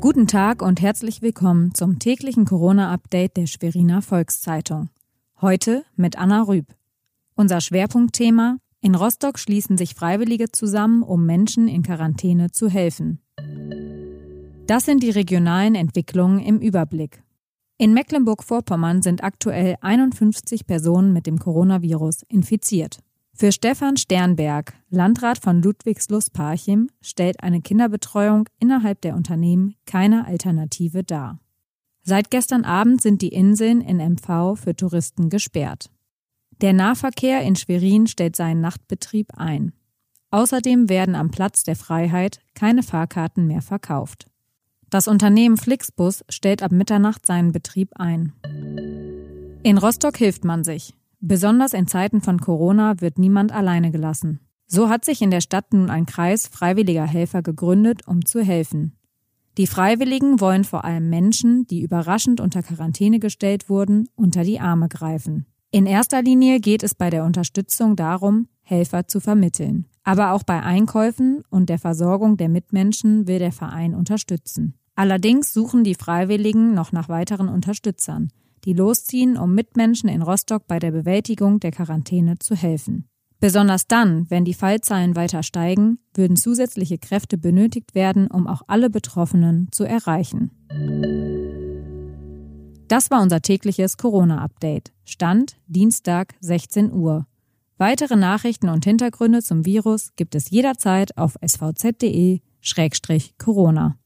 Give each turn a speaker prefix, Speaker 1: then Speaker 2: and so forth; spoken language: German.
Speaker 1: Guten Tag und herzlich willkommen zum täglichen Corona-Update der Schweriner Volkszeitung. Heute mit Anna Rüb. Unser Schwerpunktthema in Rostock schließen sich Freiwillige zusammen, um Menschen in Quarantäne zu helfen. Das sind die regionalen Entwicklungen im Überblick. In Mecklenburg-Vorpommern sind aktuell 51 Personen mit dem Coronavirus infiziert. Für Stefan Sternberg, Landrat von Ludwigslust-Parchim, stellt eine Kinderbetreuung innerhalb der Unternehmen keine Alternative dar. Seit gestern Abend sind die Inseln in MV für Touristen gesperrt. Der Nahverkehr in Schwerin stellt seinen Nachtbetrieb ein. Außerdem werden am Platz der Freiheit keine Fahrkarten mehr verkauft. Das Unternehmen Flixbus stellt ab Mitternacht seinen Betrieb ein. In Rostock hilft man sich. Besonders in Zeiten von Corona wird niemand alleine gelassen. So hat sich in der Stadt nun ein Kreis freiwilliger Helfer gegründet, um zu helfen. Die Freiwilligen wollen vor allem Menschen, die überraschend unter Quarantäne gestellt wurden, unter die Arme greifen. In erster Linie geht es bei der Unterstützung darum, Helfer zu vermitteln. Aber auch bei Einkäufen und der Versorgung der Mitmenschen will der Verein unterstützen. Allerdings suchen die Freiwilligen noch nach weiteren Unterstützern, die losziehen, um Mitmenschen in Rostock bei der Bewältigung der Quarantäne zu helfen. Besonders dann, wenn die Fallzahlen weiter steigen, würden zusätzliche Kräfte benötigt werden, um auch alle Betroffenen zu erreichen. Das war unser tägliches Corona-Update. Stand Dienstag 16 Uhr. Weitere Nachrichten und Hintergründe zum Virus gibt es jederzeit auf svz.de-corona.